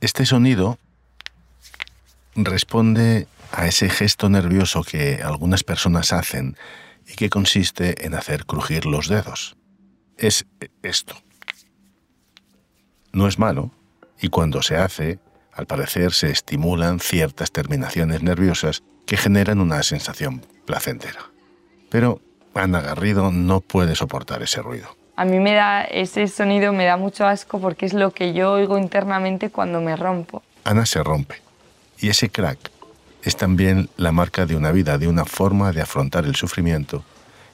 Este sonido responde a ese gesto nervioso que algunas personas hacen y que consiste en hacer crujir los dedos. Es esto. No es malo y cuando se hace, al parecer se estimulan ciertas terminaciones nerviosas que generan una sensación placentera. Pero Ana Garrido no puede soportar ese ruido. A mí me da ese sonido me da mucho asco porque es lo que yo oigo internamente cuando me rompo. Ana se rompe y ese crack es también la marca de una vida, de una forma de afrontar el sufrimiento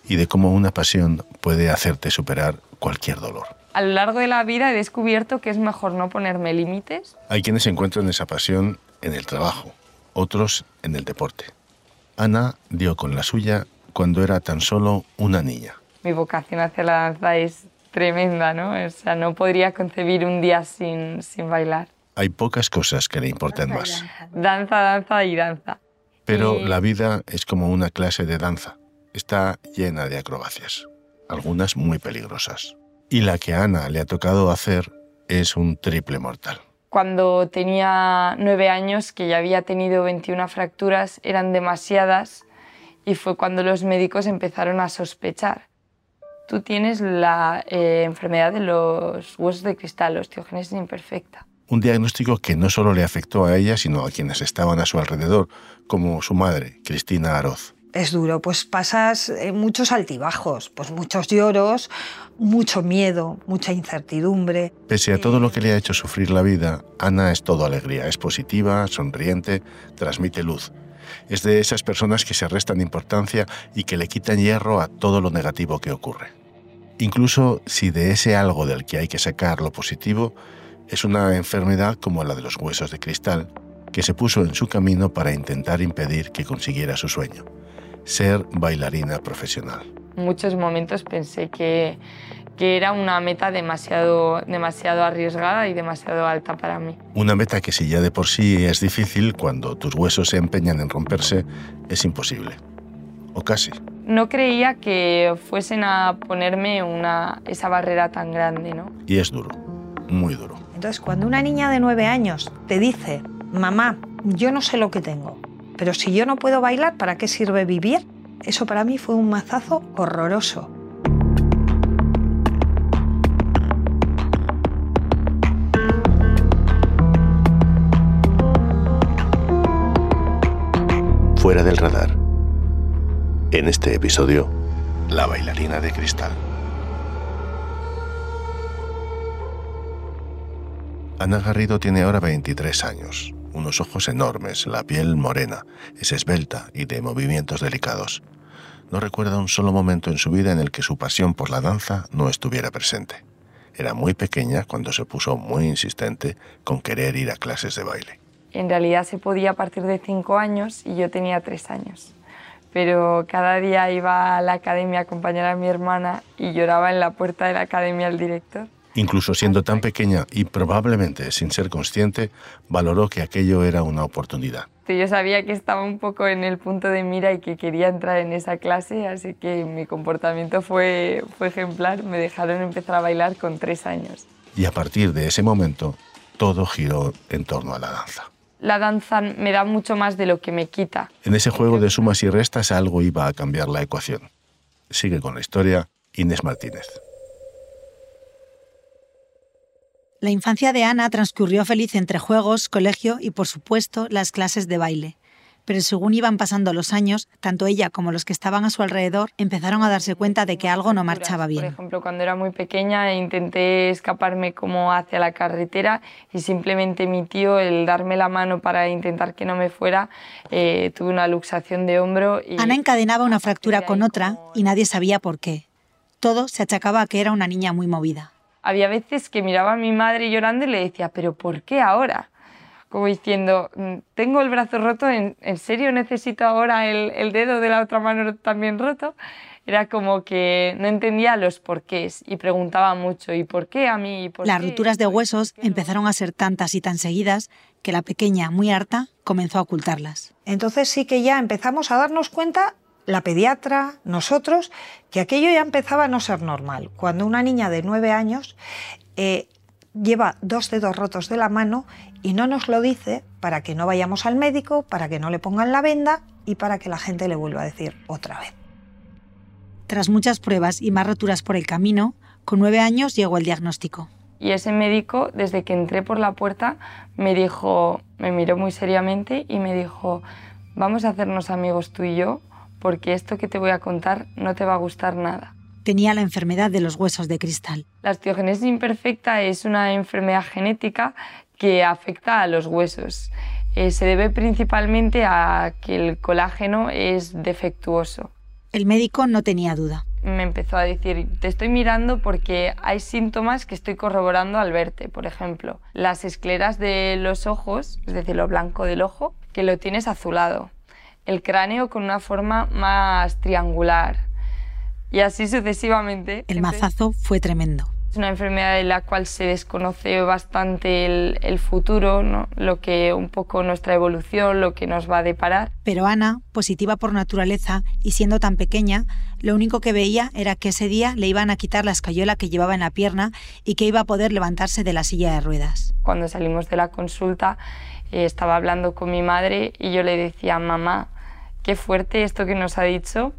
y de cómo una pasión puede hacerte superar cualquier dolor. A lo largo de la vida he descubierto que es mejor no ponerme límites. Hay quienes encuentran esa pasión en el trabajo, otros en el deporte. Ana dio con la suya cuando era tan solo una niña mi vocación hacia la danza es tremenda, ¿no? O sea, no podría concebir un día sin, sin bailar. Hay pocas cosas que le importen más. Danza, danza y danza. Pero la vida es como una clase de danza. Está llena de acrobacias, algunas muy peligrosas. Y la que a Ana le ha tocado hacer es un triple mortal. Cuando tenía nueve años, que ya había tenido 21 fracturas, eran demasiadas y fue cuando los médicos empezaron a sospechar tú tienes la eh, enfermedad de los huesos de cristal, osteogénesis imperfecta. Un diagnóstico que no solo le afectó a ella, sino a quienes estaban a su alrededor, como su madre, Cristina Aroz. Es duro, pues pasas eh, muchos altibajos, pues muchos lloros, mucho miedo, mucha incertidumbre. Pese a todo lo que le ha hecho sufrir la vida, Ana es todo alegría, es positiva, sonriente, transmite luz. Es de esas personas que se restan importancia y que le quitan hierro a todo lo negativo que ocurre. Incluso si de ese algo del que hay que sacar lo positivo es una enfermedad como la de los huesos de cristal, que se puso en su camino para intentar impedir que consiguiera su sueño, ser bailarina profesional. Muchos momentos pensé que que era una meta demasiado, demasiado arriesgada y demasiado alta para mí. Una meta que si ya de por sí es difícil, cuando tus huesos se empeñan en romperse, es imposible. O casi. No creía que fuesen a ponerme una, esa barrera tan grande, ¿no? Y es duro, muy duro. Entonces, cuando una niña de nueve años te dice, mamá, yo no sé lo que tengo, pero si yo no puedo bailar, ¿para qué sirve vivir? Eso para mí fue un mazazo horroroso. Fuera del radar. En este episodio, la bailarina de cristal. Ana Garrido tiene ahora 23 años, unos ojos enormes, la piel morena, es esbelta y de movimientos delicados. No recuerda un solo momento en su vida en el que su pasión por la danza no estuviera presente. Era muy pequeña cuando se puso muy insistente con querer ir a clases de baile en realidad se podía a partir de cinco años y yo tenía tres años. Pero cada día iba a la academia a acompañar a mi hermana y lloraba en la puerta de la academia el director. Incluso siendo tan pequeña y probablemente sin ser consciente, valoró que aquello era una oportunidad. Yo sabía que estaba un poco en el punto de mira y que quería entrar en esa clase, así que mi comportamiento fue, fue ejemplar. Me dejaron empezar a bailar con tres años. Y a partir de ese momento, todo giró en torno a la danza la danza me da mucho más de lo que me quita. En ese juego de sumas y restas algo iba a cambiar la ecuación. Sigue con la historia Inés Martínez. La infancia de Ana transcurrió feliz entre juegos, colegio y, por supuesto, las clases de baile pero según iban pasando los años, tanto ella como los que estaban a su alrededor empezaron a darse cuenta de que algo no marchaba bien. Por ejemplo, cuando era muy pequeña intenté escaparme como hacia la carretera y simplemente mi tío, el darme la mano para intentar que no me fuera, eh, tuve una luxación de hombro. Y Ana encadenaba una fractura con otra y nadie sabía por qué. Todo se achacaba a que era una niña muy movida. Había veces que miraba a mi madre llorando y le decía, pero ¿por qué ahora? Como diciendo, mm, tengo el brazo roto, ¿en, serio necesito ahora el, dedo de la otra mano también roto? Era como que no entendía los porqués y preguntaba mucho, ¿y por qué a mí? Las rupturas de huesos empezaron a ser tantas y tan seguidas que la pequeña, muy harta, comenzó a ocultarlas. Entonces sí que ya empezamos a darnos cuenta la pediatra, nosotros, que aquello ya empezaba a no ser normal. Cuando una niña de nueve años eh, lleva dos dedos rotos de la mano y no nos lo dice para que no vayamos al médico, para que no le pongan la venda y para que la gente le vuelva a decir otra vez. Tras muchas pruebas y más roturas por el camino, con nueve años llegó el diagnóstico. Y ese médico, desde que entré por la puerta, me dijo, me miró muy seriamente y me dijo, vamos a hacernos amigos tú y yo, porque esto que te voy a contar no te va a gustar nada. Tenía la enfermedad de los huesos de cristal. La osteogénesis imperfecta es una enfermedad genética que afecta a los huesos. Eh, se debe principalmente a que el colágeno es defectuoso. El médico no tenía duda. Me empezó a decir, te estoy mirando porque hay síntomas que estoy corroborando al verte. Por ejemplo, las escleras de los ojos, es decir, lo blanco del ojo, que lo tienes azulado. El cráneo con una forma más triangular. Y así sucesivamente. El mazazo fue tremendo. Es una enfermedad de la cual se desconoce bastante el, futuro, ¿no? lo que un poco nuestra evolución, lo que nos va a deparar. Pero Ana, positiva por naturaleza y siendo tan pequeña, lo único que veía era que ese día le iban a quitar la escayola que llevaba en la pierna y que iba a poder levantarse de la silla de ruedas. Cuando salimos de la consulta, eh, estaba hablando con mi madre y yo le decía, mamá, qué fuerte esto que nos ha dicho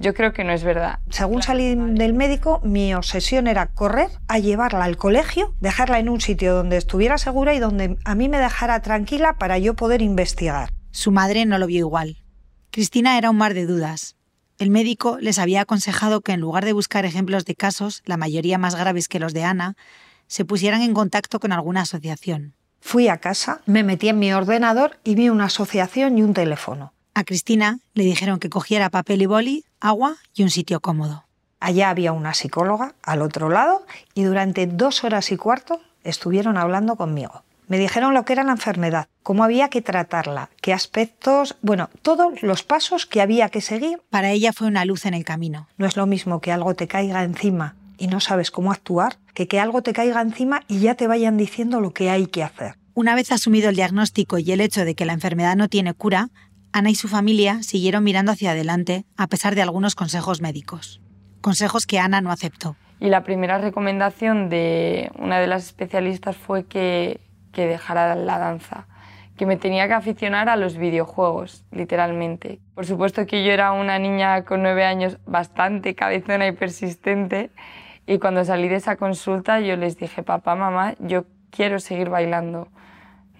yo creo que no es verdad. Según salí del médico, mi obsesión era correr a llevarla al colegio, dejarla en un sitio donde estuviera segura y donde a mí me dejara tranquila para yo poder investigar. Su madre no lo vio igual. Cristina era un mar de dudas. El médico les había aconsejado que en lugar de buscar ejemplos de casos, la mayoría más graves que los de Ana, se pusieran en contacto con alguna asociación. Fui a casa, me metí en mi ordenador y vi una asociación y un teléfono. A Cristina le dijeron que cogiera papel y boli, agua y un sitio cómodo. Allá había una psicóloga al otro lado y durante dos horas y cuarto estuvieron hablando conmigo. Me dijeron lo que era la enfermedad, cómo había que tratarla, qué aspectos, bueno, todos los pasos que había que seguir. Para ella fue una luz en el camino. No es lo mismo que algo te caiga encima y no sabes cómo actuar, que que algo te caiga encima y ya te vayan diciendo lo que hay que hacer. Una vez asumido el diagnóstico y el hecho de que la enfermedad no tiene cura, Ana y su familia siguieron mirando hacia adelante a pesar de algunos consejos médicos. Consejos que Ana no aceptó. Y la primera recomendación de una de las especialistas fue que, que dejara la danza, que me tenía que aficionar a los videojuegos, literalmente. Por supuesto que yo era una niña con nueve años bastante cabezona y persistente y cuando salí de esa consulta yo les dije, papá, mamá, yo quiero seguir bailando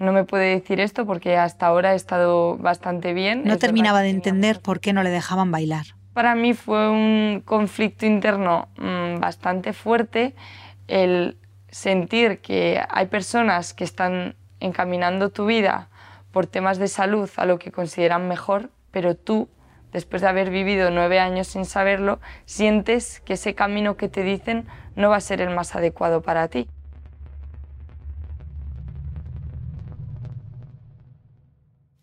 no me puede decir esto porque hasta ahora he estado bastante bien. No terminaba de entender por qué no le dejaban bailar. Para mí fue un conflicto interno mm, bastante fuerte el sentir que hay personas que están encaminando tu vida por temas de salud a lo que consideran mejor, pero tú, después de haber vivido nueve años sin saberlo, sientes que ese camino que te dicen no va a ser el más adecuado para ti.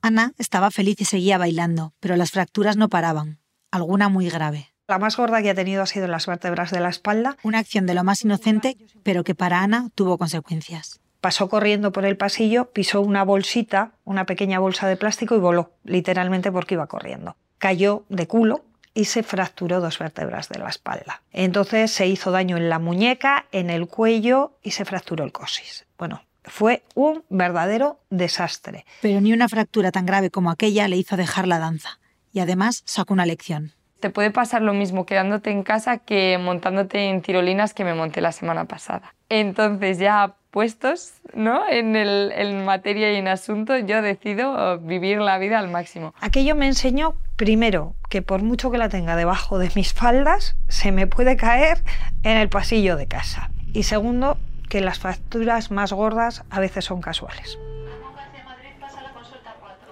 Ana estaba feliz y seguía bailando, pero las fracturas no paraban, alguna muy grave. La más gorda que ha tenido ha sido las vértebras de la espalda. Una acción de lo más inocente, pero que para Ana tuvo consecuencias. Pasó corriendo por el pasillo, pisó una bolsita, una pequeña bolsa de plástico y voló, literalmente porque iba corriendo. Cayó de culo y se fracturó dos vértebras de la espalda. Entonces se hizo daño en la muñeca, en el cuello y se fracturó el cosis. Bueno, fue un verdadero desastre. Pero ni una fractura tan grave como aquella le hizo dejar la danza. Y además sacó una lección. Te puede pasar lo mismo quedándote en casa que montándote en tirolinas que me monté la semana pasada. Entonces ya puestos ¿no? en, el, en materia y en asunto, yo decido vivir la vida al máximo. Aquello me enseñó, primero, que por mucho que la tenga debajo de mis faldas, se me puede caer en el pasillo de casa. Y segundo, que las facturas más gordas a veces son casuales.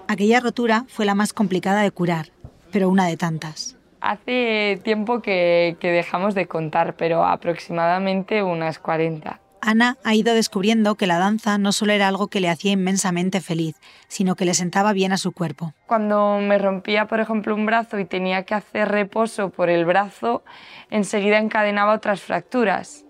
Aquella rotura fue la más complicada de curar, pero una de tantas. Hace tiempo que, que dejamos de contar, pero aproximadamente unas 40. Ana ha ido descubriendo que la danza no solo era algo que le hacía inmensamente feliz, sino que le sentaba bien a su cuerpo. Cuando me rompía, por ejemplo, un brazo y tenía que hacer reposo por el brazo, enseguida encadenaba otras fracturas.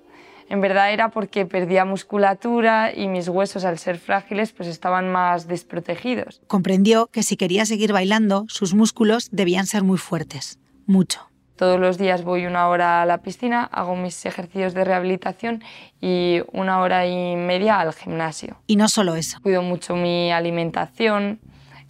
En verdad era porque perdía musculatura y mis huesos al ser frágiles pues estaban más desprotegidos. Comprendió que si quería seguir bailando, sus músculos debían ser muy fuertes, mucho. Todos los días voy una hora a la piscina, hago mis ejercicios de rehabilitación y una hora y media al gimnasio. Y no solo eso. Cuido mucho mi alimentación,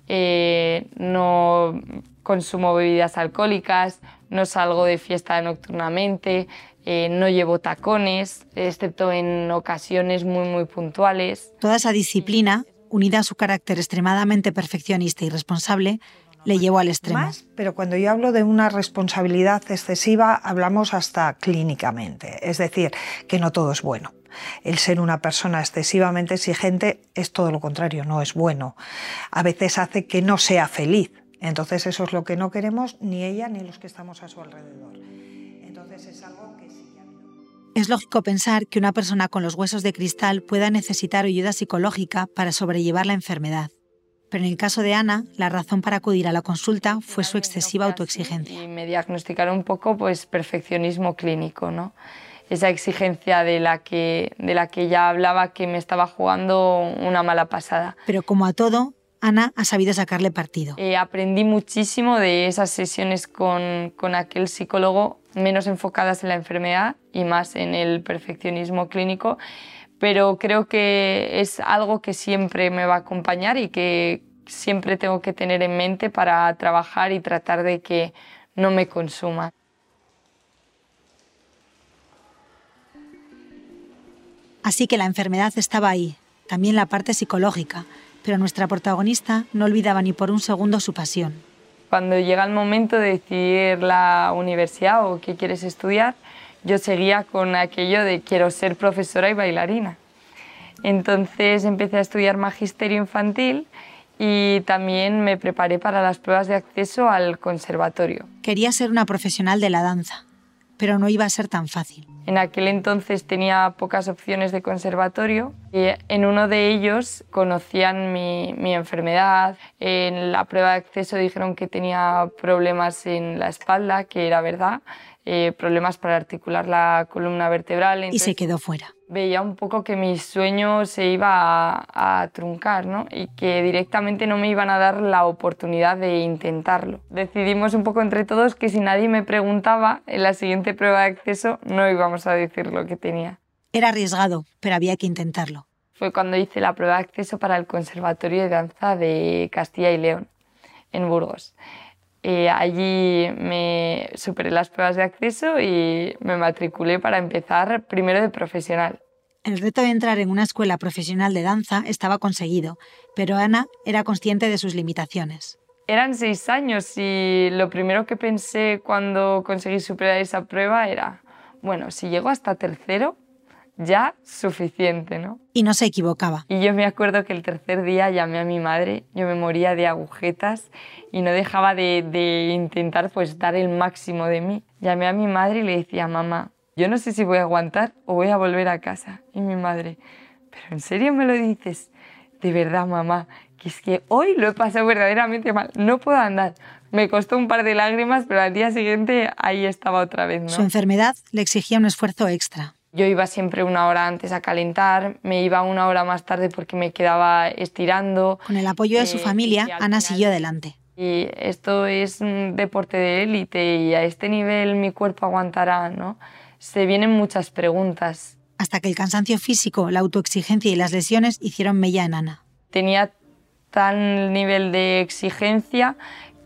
eh, no consumo bebidas alcohólicas, no salgo de fiesta nocturnamente, eh, no llevo tacones, excepto en ocasiones muy, muy puntuales. Toda esa disciplina, unida a su carácter extremadamente perfeccionista y responsable, le llevó al extremo. pero cuando yo hablo de una responsabilidad excesiva, hablamos hasta clínicamente, es decir, que no todo es bueno. El ser una persona excesivamente exigente es todo lo contrario, no es bueno. A veces hace que no sea feliz. Entonces eso es lo que no queremos ni ella ni los que estamos a su alrededor. Entonces es algo Es lógico pensar que una persona con los huesos de cristal pueda necesitar ayuda psicológica para sobrellevar la enfermedad. Pero en el caso de Ana, la razón para acudir a la consulta fue su excesiva autoexigencia. Y me diagnosticaron un poco pues perfeccionismo clínico, ¿no? Esa exigencia de la que de la que ya hablaba que me estaba jugando una mala pasada. Pero como a todo, Ana ha sabido sacarle partido. Eh, aprendí muchísimo de esas sesiones con, con aquel psicólogo menos enfocadas en la enfermedad y más en el perfeccionismo clínico pero creo que es algo que siempre me va a acompañar y que siempre tengo que tener en mente para trabajar y tratar de que no me consuma. Así que la enfermedad estaba ahí, también la parte psicológica, pero nuestra protagonista no olvidaba ni por un segundo su pasión. Cuando llega el momento de decidir la universidad o qué quieres estudiar, yo seguía con aquello de quiero ser profesora y bailarina. Entonces empecé a estudiar magisterio infantil y también me preparé para las pruebas de acceso al conservatorio. Quería ser una profesional de la danza, pero no iba a ser tan fácil. En aquel entonces tenía pocas opciones de conservatorio y en uno de ellos conocían mi, mi, enfermedad. En la prueba de acceso dijeron que tenía problemas en la espalda, que era verdad. Eh, problemas para articular la columna vertebral. y se quedó fuera. Veía un poco que mi sueño se iba a, truncar ¿no? y que directamente no me iban a dar la oportunidad de intentarlo. Decidimos un poco entre todos que si nadie me preguntaba en la siguiente prueba de acceso no íbamos a decir lo que tenía. Era arriesgado, pero había que intentarlo. Fue cuando hice la prueba de acceso para el Conservatorio de Danza de Castilla y León, en Burgos. Eh, allí me superé las pruebas de acceso y me matriculé para empezar primero de profesional. El reto de entrar en una escuela profesional de danza estaba conseguido, pero Ana era consciente de sus limitaciones. Eran seis años y lo primero que pensé cuando conseguí superar esa prueba era, bueno, si llego hasta tercero, ya suficiente, ¿no? Y no se equivocaba. Y yo me acuerdo que el tercer día llamé a mi madre, yo me moría de agujetas y no dejaba de, intentar pues dar el máximo de mí. Llamé a mi madre y le decía, mamá, yo no sé si voy a aguantar o voy a volver a casa. Y mi madre, ¿pero en serio me lo dices? De verdad, mamá, que es que hoy lo he pasado verdaderamente mal, no puedo andar. Me costó un par de lágrimas, pero al día siguiente ahí estaba otra vez. ¿no? Su enfermedad le exigía un esfuerzo extra. Yo iba siempre una hora antes a calentar, me iba una hora más tarde porque me quedaba estirando. Con el apoyo de su eh, familia, Ana siguió adelante. Y esto es un deporte de élite y a este nivel mi cuerpo aguantará, ¿no? Se vienen muchas preguntas. Hasta que el cansancio físico, la autoexigencia y las lesiones hicieron mella en Ana. Tenía tal nivel de exigencia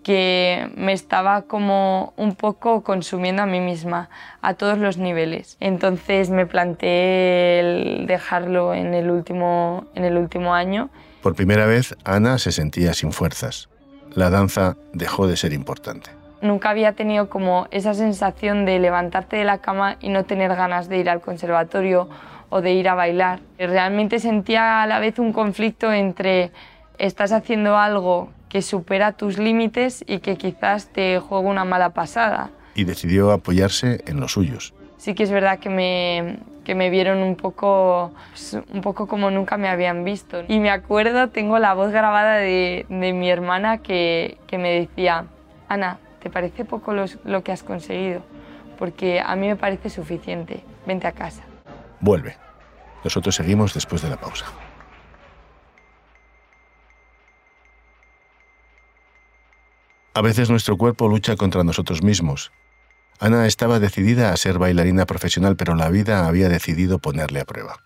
que me estaba como un poco consumiendo a mí misma a todos los niveles. Entonces me planteé el dejarlo en el último, en el último año. Por primera vez, Ana se sentía sin fuerzas. La danza dejó de ser importante. Nunca había tenido como esa sensación de levantarte de la cama y no tener ganas de ir al conservatorio o de ir a bailar. Realmente sentía a la vez un conflicto entre estás haciendo algo que supera tus límites y que quizás te juega una mala pasada. Y decidió apoyarse en los suyos. Sí que es verdad que me, que me vieron un poco, pues, un poco como nunca me habían visto. Y me acuerdo, tengo la voz grabada de, de mi hermana que, que, me decía, Ana, ¿te parece poco lo que has conseguido? Porque a mí me parece suficiente, vente a casa. Vuelve. Nosotros seguimos después de la pausa. A veces nuestro cuerpo lucha contra nosotros mismos. Ana estaba decidida a ser bailarina profesional, pero la vida había decidido ponerle a prueba.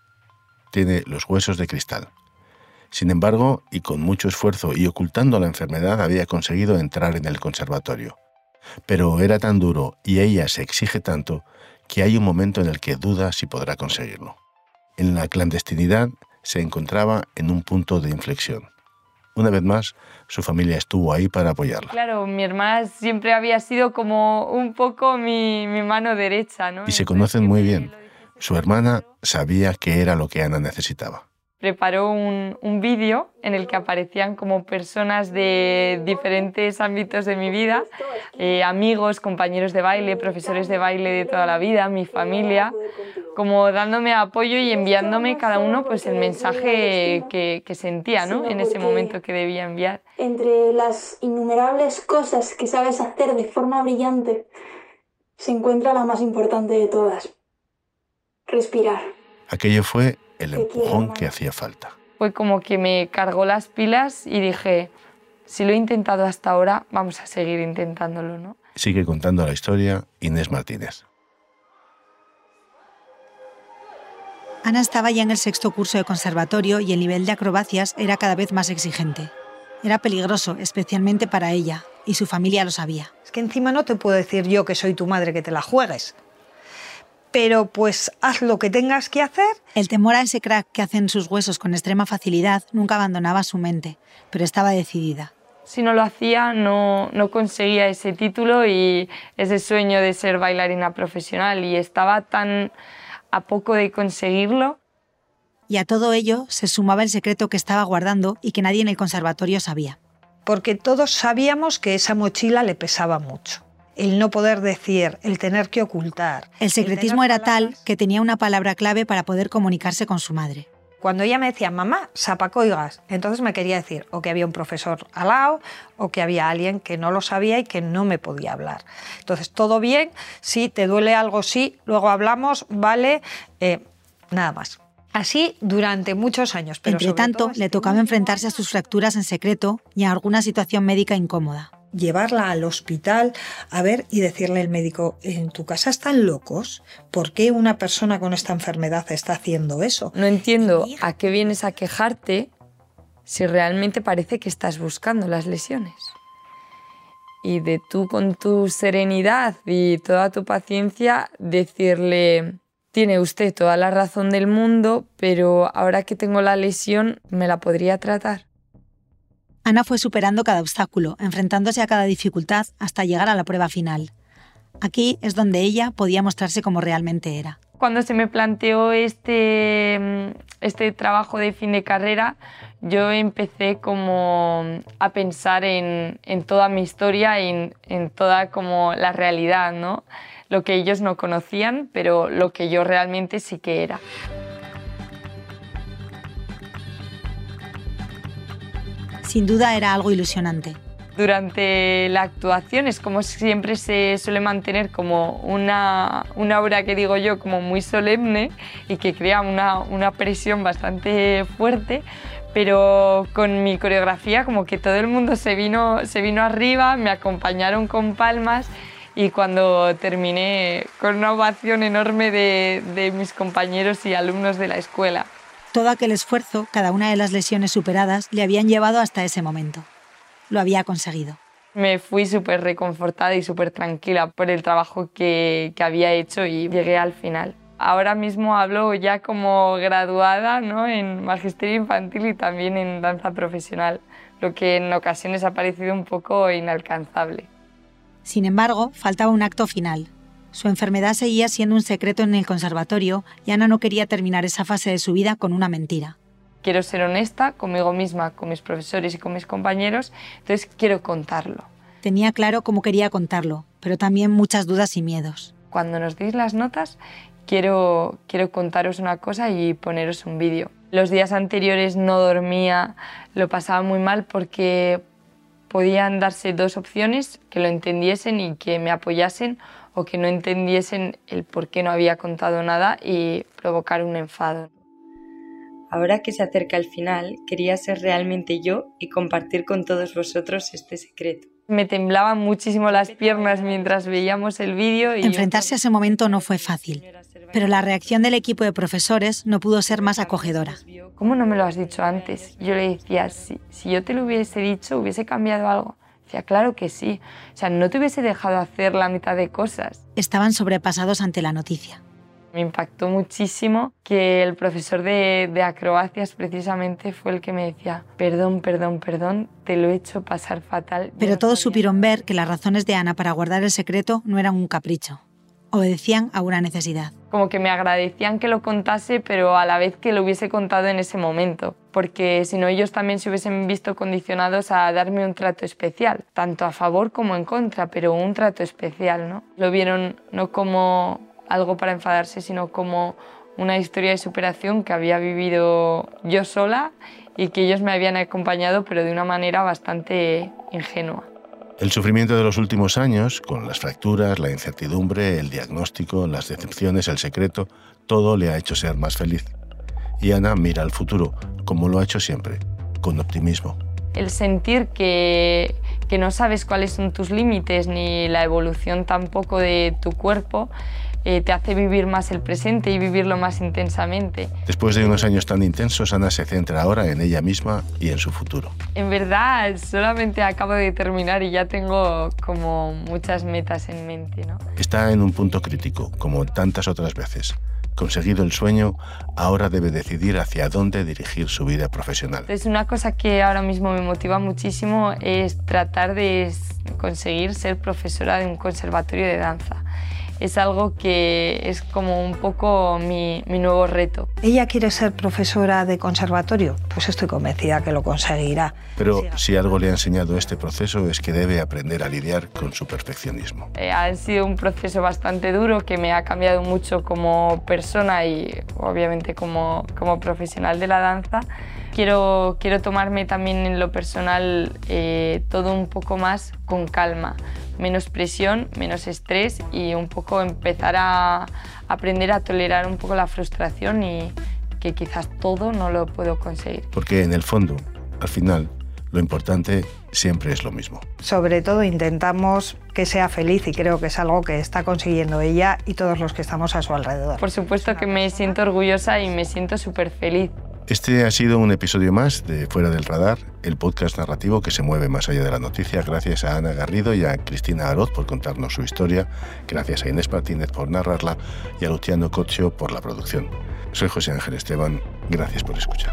Tiene los huesos de cristal. Sin embargo, y con mucho esfuerzo y ocultando la enfermedad, había conseguido entrar en el conservatorio. Pero era tan duro y ella se exige tanto que hay un momento en el que duda si podrá conseguirlo. En la clandestinidad se encontraba en un punto de inflexión. Una vez más, su familia estuvo ahí para apoyarla. Claro, mi hermana siempre había sido como un poco mi, mano derecha, ¿no? Y se conocen muy bien. Su hermana sabía que era lo que Ana necesitaba preparó un, un vídeo en el que aparecían como personas de diferentes ámbitos de mi vida, eh, amigos, compañeros de baile, profesores de baile de toda la vida, mi familia, como dándome apoyo y enviándome cada uno pues el mensaje que, que sentía ¿no? en ese momento que debía enviar. Entre las innumerables cosas que sabes hacer de forma brillante, se encuentra la más importante de todas, respirar. Aquello fue el empujón que hacía falta. Fue como que me cargó las pilas y dije, si lo he intentado hasta ahora, vamos a seguir intentándolo, ¿no? Sigue contando la historia Inés Martínez. Ana estaba ya en el sexto curso de conservatorio y el nivel de acrobacias era cada vez más exigente. Era peligroso, especialmente para ella, y su familia lo sabía. Es que encima no te puedo decir yo que soy tu madre que te la juegues pero pues haz lo que tengas que hacer. El temor a ese crack que hacen sus huesos con extrema facilidad nunca abandonaba su mente, pero estaba decidida. Si no lo hacía, no, no conseguía ese título y ese sueño de ser bailarina profesional y estaba tan a poco de conseguirlo. Y a todo ello se sumaba el secreto que estaba guardando y que nadie en el conservatorio sabía. Porque todos sabíamos que esa mochila le pesaba mucho el no poder decir, el tener que ocultar. El secretismo era tal que tenía una palabra clave para poder comunicarse con su madre. Cuando ella me decía, mamá, sapacoigas, entonces me quería decir o que había un profesor al lado o que había alguien que no lo sabía y que no me podía hablar. Entonces, todo bien, si te duele algo, sí, luego hablamos, vale, eh, nada más. Así durante muchos años. Pero Entre tanto, le tocaba enfrentarse a sus fracturas en secreto y a alguna situación médica incómoda llevarla al hospital a ver y decirle al médico, en tu casa están locos, ¿por qué una persona con esta enfermedad está haciendo eso? No entiendo a qué vienes a quejarte si realmente parece que estás buscando las lesiones. Y de tú con tu serenidad y toda tu paciencia decirle, tiene usted toda la razón del mundo, pero ahora que tengo la lesión, ¿me la podría tratar? Ana fue superando cada obstáculo, enfrentándose a cada dificultad hasta llegar a la prueba final. Aquí es donde ella podía mostrarse como realmente era. Cuando se me planteó este, este trabajo de fin de carrera, yo empecé como a pensar en, toda mi historia en, en, toda como la realidad, ¿no? Lo que ellos no conocían, pero lo que yo realmente sí que era. Sin duda era algo ilusionante. Durante la actuación es como siempre se suele mantener como una, una obra que digo yo como muy solemne y que crea una, una presión bastante fuerte, pero con mi coreografía como que todo el mundo se vino, se vino arriba, me acompañaron con palmas y cuando terminé con una ovación enorme de, de mis compañeros y alumnos de la escuela. Todo aquel esfuerzo, cada una de las lesiones superadas, le habían llevado hasta ese momento. Lo había conseguido. Me fui súper reconfortada y súper tranquila por el trabajo que, que, había hecho y llegué al final. Ahora mismo hablo ya como graduada ¿no? en magisterio infantil y también en danza profesional, lo que en ocasiones ha parecido un poco inalcanzable. Sin embargo, faltaba un acto final, su enfermedad seguía siendo un secreto en el conservatorio y Ana no quería terminar esa fase de su vida con una mentira. Quiero ser honesta conmigo misma, con mis profesores y con mis compañeros, entonces quiero contarlo. Tenía claro cómo quería contarlo, pero también muchas dudas y miedos. Cuando nos deis las notas, quiero, quiero contaros una cosa y poneros un vídeo. Los días anteriores no dormía, lo pasaba muy mal porque podían darse dos opciones, que lo entendiesen y que me apoyasen o que no entendiesen el por qué no había contado nada y provocar un enfado. Ahora que se acerca el final, quería ser realmente yo y compartir con todos vosotros este secreto. Me temblaban muchísimo las piernas mientras veíamos el vídeo. Y Enfrentarse a ese momento no fue fácil, pero la reacción del equipo de profesores no pudo ser más acogedora. ¿Cómo no me lo has dicho antes? Yo le decía, si, si yo te lo hubiese dicho, hubiese cambiado algo. Decía, claro que sí. O sea, no te hubiese dejado hacer la mitad de cosas. Estaban sobrepasados ante la noticia. Me impactó muchísimo que el profesor de, de, acrobacias precisamente fue el que me decía, perdón, perdón, perdón, te lo he hecho pasar fatal. Pero no todos supieron ver que las razones de Ana para guardar el secreto no eran un capricho, obedecían a una necesidad. Como que me agradecían que lo contase, pero a la vez que lo hubiese contado en ese momento, porque si no ellos también se hubiesen visto condicionados a darme un trato especial, tanto a favor como en contra, pero un trato especial, ¿no? Lo vieron no como algo para enfadarse, sino como una historia de superación que había vivido yo sola y que ellos me habían acompañado, pero de una manera bastante ingenua. El sufrimiento de los últimos años, con las fracturas, la incertidumbre, el diagnóstico, las decepciones, el secreto, todo le ha hecho ser más feliz. Y Ana mira al futuro, como lo ha hecho siempre, con optimismo. El sentir que, que no sabes cuáles son tus límites ni la evolución tampoco de tu cuerpo, eh, te hace vivir más el presente y vivirlo más intensamente. Después de unos años tan intensos, Ana se centra ahora en ella misma y en su futuro. En verdad, solamente acabo de terminar y ya tengo como muchas metas en mente. ¿no? Está en un punto crítico, como tantas otras veces. Conseguido el sueño, ahora debe decidir hacia dónde dirigir su vida profesional. Es una cosa que ahora mismo me motiva muchísimo es tratar de conseguir ser profesora de un conservatorio de danza es algo que es como un poco mi, mi, nuevo reto. ¿Ella quiere ser profesora de conservatorio? Pues estoy convencida que lo conseguirá. Pero si algo le ha enseñado este proceso es que debe aprender a lidiar con su perfeccionismo. Eh, ha sido un proceso bastante duro que me ha cambiado mucho como persona y obviamente como, como profesional de la danza. Quiero, quiero tomarme también en lo personal eh, todo un poco más con calma menos presión, menos estrés y un poco empezar a aprender a tolerar un poco la frustración y que quizás todo no lo puedo conseguir. Porque en el fondo, al final, lo importante siempre es lo mismo. Sobre todo intentamos que sea feliz y creo que es algo que está consiguiendo ella y todos los que estamos a su alrededor. Por supuesto que me siento orgullosa y me siento súper feliz. Este ha sido un episodio más de Fuera del Radar, el podcast narrativo que se mueve más allá de la noticia. Gracias a Ana Garrido y a Cristina Aroz por contarnos su historia, gracias a Inés Martínez por narrarla y a Luciano Coccio por la producción. Soy José Ángel Esteban, gracias por escuchar.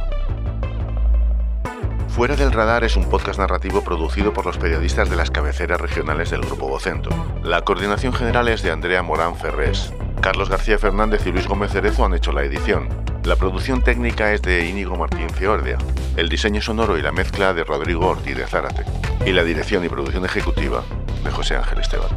Fuera del Radar es un podcast narrativo producido por los periodistas de las cabeceras regionales del Grupo Vocento. La coordinación general es de Andrea Morán Ferrés. Carlos García Fernández y Luis Gómez Cerezo han hecho la edición. La producción técnica es de Íñigo Martín Fiordia, el diseño sonoro y la mezcla de Rodrigo Ortiz de Zárate, y la dirección y producción ejecutiva de José Ángel Esteban.